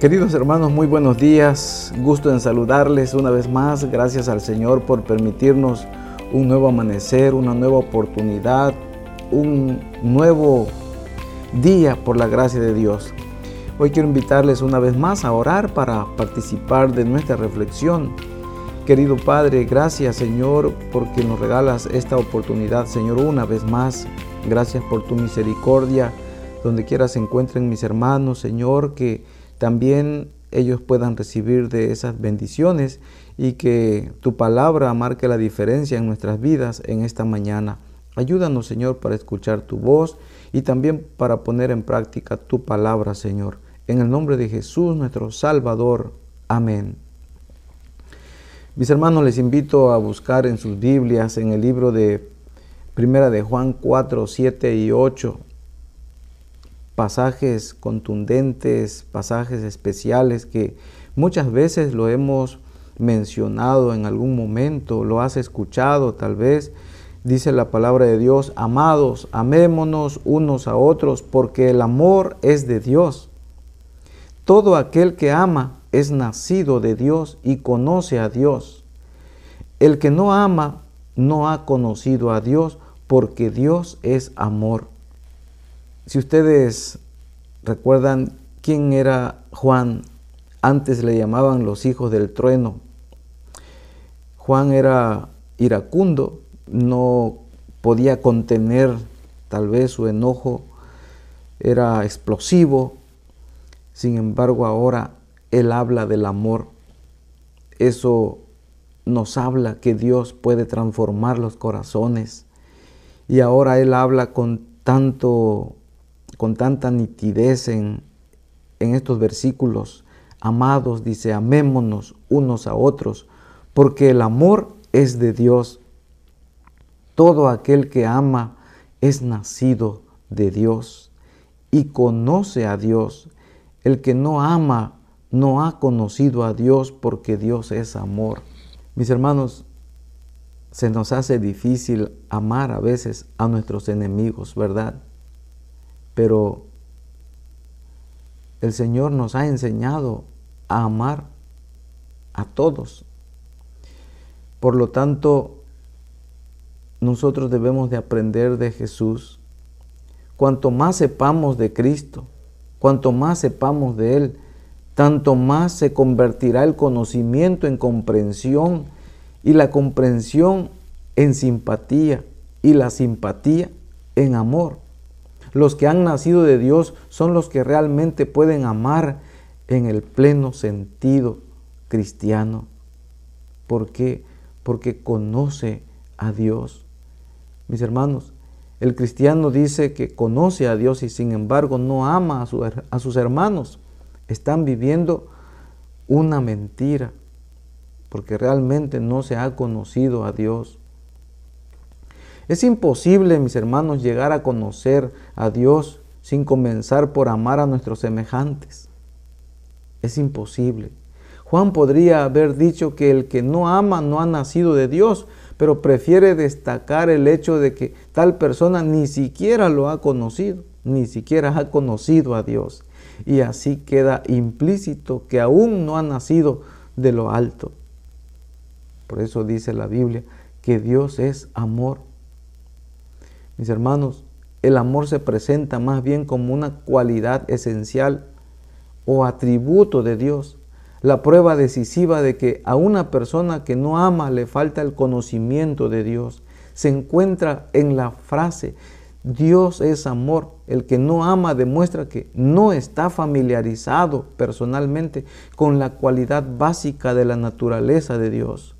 Queridos hermanos, muy buenos días. Gusto en saludarles una vez más. Gracias al Señor por permitirnos un nuevo amanecer, una nueva oportunidad, un nuevo día por la gracia de Dios. Hoy quiero invitarles una vez más a orar para participar de nuestra reflexión. Querido Padre, gracias Señor porque nos regalas esta oportunidad, Señor, una vez más. Gracias por tu misericordia. Donde quiera se encuentren mis hermanos, Señor, que también ellos puedan recibir de esas bendiciones y que tu palabra marque la diferencia en nuestras vidas en esta mañana. Ayúdanos, Señor, para escuchar tu voz y también para poner en práctica tu palabra, Señor. En el nombre de Jesús, nuestro Salvador. Amén. Mis hermanos, les invito a buscar en sus Biblias, en el libro de Primera de Juan 4, 7 y 8, pasajes contundentes, pasajes especiales que muchas veces lo hemos mencionado en algún momento, lo has escuchado tal vez. Dice la palabra de Dios, amados, amémonos unos a otros, porque el amor es de Dios. Todo aquel que ama es nacido de Dios y conoce a Dios. El que no ama no ha conocido a Dios, porque Dios es amor. Si ustedes recuerdan quién era Juan, antes le llamaban los hijos del trueno. Juan era iracundo, no podía contener tal vez su enojo, era explosivo. Sin embargo, ahora él habla del amor. Eso nos habla que Dios puede transformar los corazones. Y ahora él habla con tanto con tanta nitidez en, en estos versículos. Amados, dice, amémonos unos a otros, porque el amor es de Dios. Todo aquel que ama es nacido de Dios y conoce a Dios. El que no ama no ha conocido a Dios porque Dios es amor. Mis hermanos, se nos hace difícil amar a veces a nuestros enemigos, ¿verdad? Pero el Señor nos ha enseñado a amar a todos. Por lo tanto, nosotros debemos de aprender de Jesús. Cuanto más sepamos de Cristo, cuanto más sepamos de Él, tanto más se convertirá el conocimiento en comprensión y la comprensión en simpatía y la simpatía en amor. Los que han nacido de Dios son los que realmente pueden amar en el pleno sentido cristiano. ¿Por qué? Porque conoce a Dios. Mis hermanos, el cristiano dice que conoce a Dios y sin embargo no ama a, a sus hermanos. Están viviendo una mentira porque realmente no se ha conocido a Dios. Es imposible, mis hermanos, llegar a conocer a Dios sin comenzar por amar a nuestros semejantes. Es imposible. Juan podría haber dicho que el que no ama no ha nacido de Dios, pero prefiere destacar el hecho de que tal persona ni siquiera lo ha conocido, ni siquiera ha conocido a Dios. Y así queda implícito que aún no ha nacido de lo alto. Por eso dice la Biblia que Dios es amor. Mis hermanos, el amor se presenta más bien como una cualidad esencial o atributo de Dios, la prueba decisiva de que a una persona que no ama le falta el conocimiento de Dios. Se encuentra en la frase, Dios es amor. El que no ama demuestra que no está familiarizado personalmente con la cualidad básica de la naturaleza de Dios.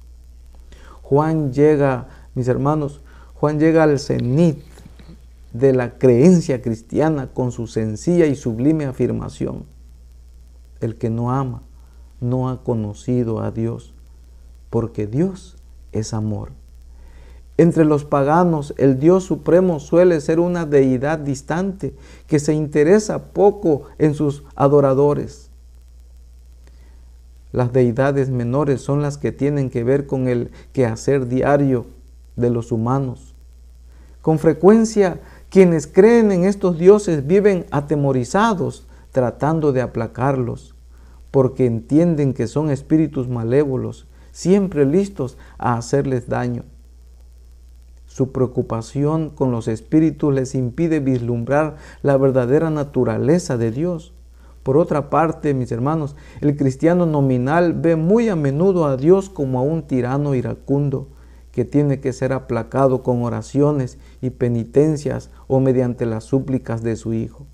Juan llega, mis hermanos, Juan llega al cenit de la creencia cristiana con su sencilla y sublime afirmación. El que no ama no ha conocido a Dios, porque Dios es amor. Entre los paganos, el Dios supremo suele ser una deidad distante que se interesa poco en sus adoradores. Las deidades menores son las que tienen que ver con el quehacer diario de los humanos. Con frecuencia quienes creen en estos dioses viven atemorizados tratando de aplacarlos. porque entienden que son espíritus malévolos, siempre listos a hacerles daño. Su preocupación con los espíritus les impide vislumbrar la verdadera naturaleza de Dios. Por otra parte, mis hermanos, el cristiano nominal ve muy a menudo a Dios como a un tirano iracundo que tiene que ser aplacado con oraciones y penitencias o mediante las súplicas de su Hijo.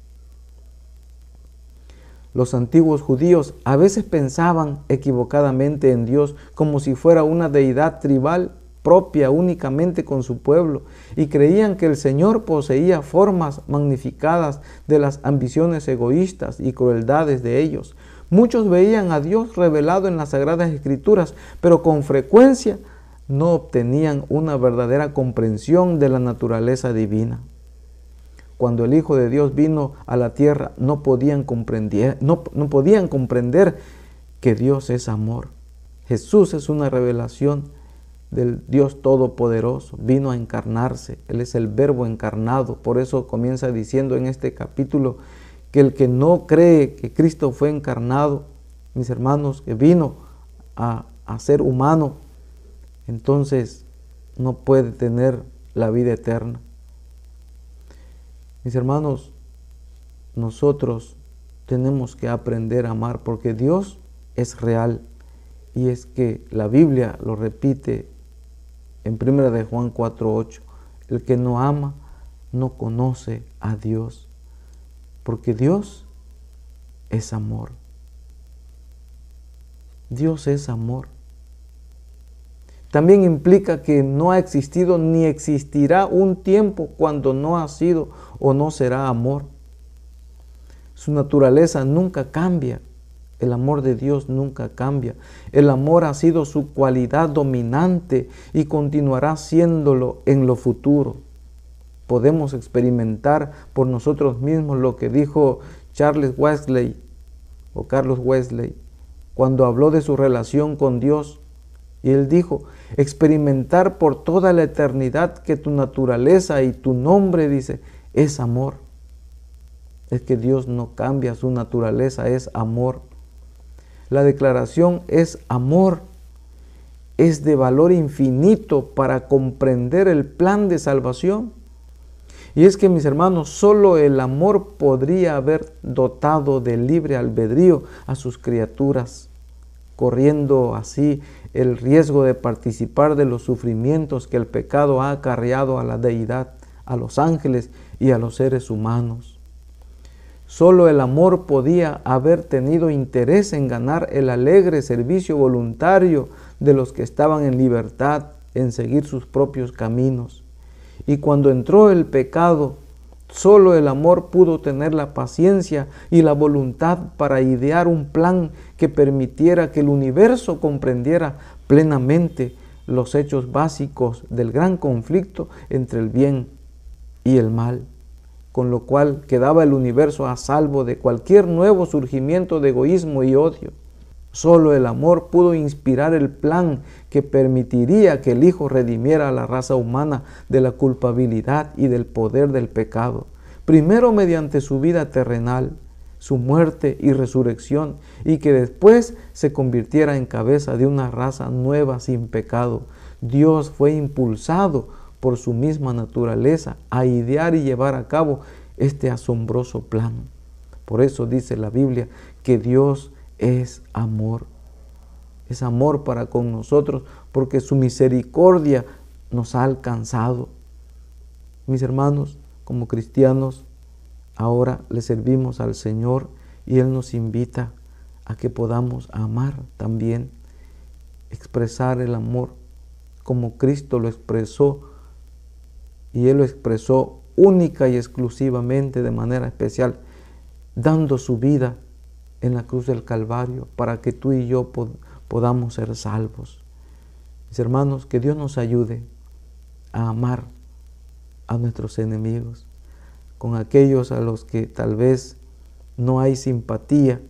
Los antiguos judíos a veces pensaban equivocadamente en Dios como si fuera una deidad tribal propia únicamente con su pueblo y creían que el Señor poseía formas magnificadas de las ambiciones egoístas y crueldades de ellos. Muchos veían a Dios revelado en las Sagradas Escrituras, pero con frecuencia no obtenían una verdadera comprensión de la naturaleza divina. Cuando el Hijo de Dios vino a la tierra, no podían comprender, que Dios es amor. Jesús es una revelación del Dios Todopoderoso, vino a encarnarse, Él es el verbo encarnado, por eso comienza diciendo en este capítulo que el que no cree que Cristo fue encarnado, mis hermanos, que vino a ser humano, entonces no puede tener la vida eterna. Mis hermanos, nosotros tenemos que aprender a amar porque Dios es real y es que la Biblia lo repite en 1 de Juan 4:8, el que no ama no conoce a Dios, porque Dios es amor. Dios es amor. También implica que no ha existido ni existirá un tiempo cuando no ha sido o no será amor. Su naturaleza nunca cambia. El amor de Dios nunca cambia. El amor ha sido su cualidad dominante y continuará siéndolo en lo futuro. Podemos experimentar por nosotros mismos lo que dijo Charles Wesley o Carlos Wesley cuando habló de su relación con Dios. Y él dijo, experimentar por toda la eternidad que tu naturaleza y tu nombre, dice, es amor. Es que Dios no cambia su naturaleza, es amor. La declaración es amor, es de valor infinito para comprender el plan de salvación. Y es que mis hermanos, solo el amor podría haber dotado de libre albedrío a sus criaturas, corriendo así el riesgo de participar de los sufrimientos que el pecado ha acarreado a la deidad, a los ángeles y a los seres humanos. Solo el amor podía haber tenido interés en ganar el alegre servicio voluntario de los que estaban en libertad en seguir sus propios caminos. Y cuando entró el pecado, solo el amor pudo tener la paciencia y la voluntad para idear un plan que permitiera que el universo comprendiera plenamente los hechos básicos del gran conflicto entre el bien y el mal con lo cual quedaba el universo a salvo de cualquier nuevo surgimiento de egoísmo y odio. Solo el amor pudo inspirar el plan que permitiría que el Hijo redimiera a la raza humana de la culpabilidad y del poder del pecado, primero mediante su vida terrenal, su muerte y resurrección, y que después se convirtiera en cabeza de una raza nueva sin pecado. Dios fue impulsado por su misma naturaleza a idear y llevar a cabo este asombroso plan. Por eso dice la Biblia que Dios es amor. Es amor para con nosotros porque su misericordia nos ha alcanzado. Mis hermanos, como cristianos, ahora le servimos al Señor y Él nos invita a que podamos amar también, expresar el amor como Cristo lo expresó y Él lo expresó única y exclusivamente de manera especial, dando su vida en la cruz del Calvario para que tú y yo podamos ser salvos. Mis hermanos, que Dios nos ayude a amar a nuestros enemigos, con aquellos a los que tal vez no hay simpatía,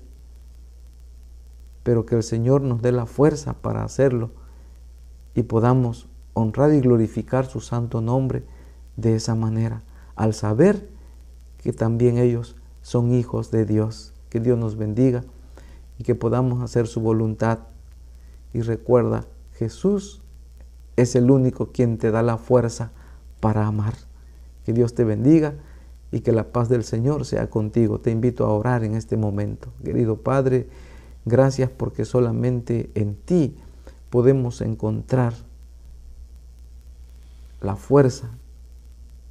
pero que el Señor nos dé la fuerza para hacerlo y podamos honrar y glorificar su santo nombre de esa manera, al saber que también ellos son hijos de Dios. Que Dios nos bendiga y que podamos hacer su voluntad. Y recuerda, Jesús es el único quien te da la fuerza para amar. Que Dios te bendiga y que la paz del Señor sea contigo. Te invito a orar en este momento. Querido Padre, gracias porque solamente en ti podemos encontrar la fuerza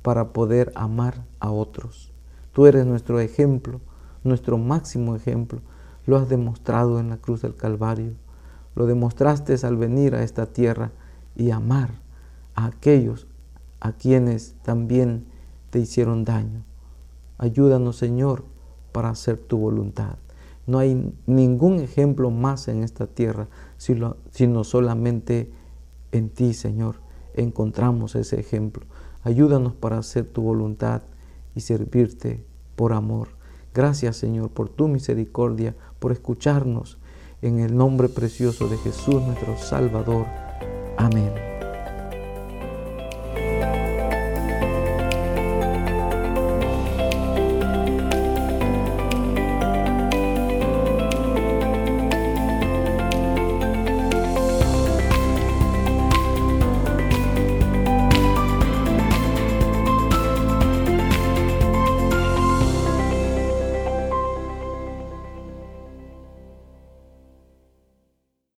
para poder amar a otros. Tú eres nuestro ejemplo, nuestro máximo ejemplo. Lo has demostrado en la cruz del Calvario. Lo demostraste al venir a esta tierra y amar a aquellos a quienes también te hicieron daño. Ayúdanos, Señor, para hacer tu voluntad. No hay ningún ejemplo más en esta tierra, sino solamente en ti, Señor, encontramos ese ejemplo. Ayúdanos para hacer tu voluntad y servirte por amor. Gracias, Señor, por tu misericordia, por escucharnos. En el nombre precioso de Jesús, nuestro Salvador. Amén.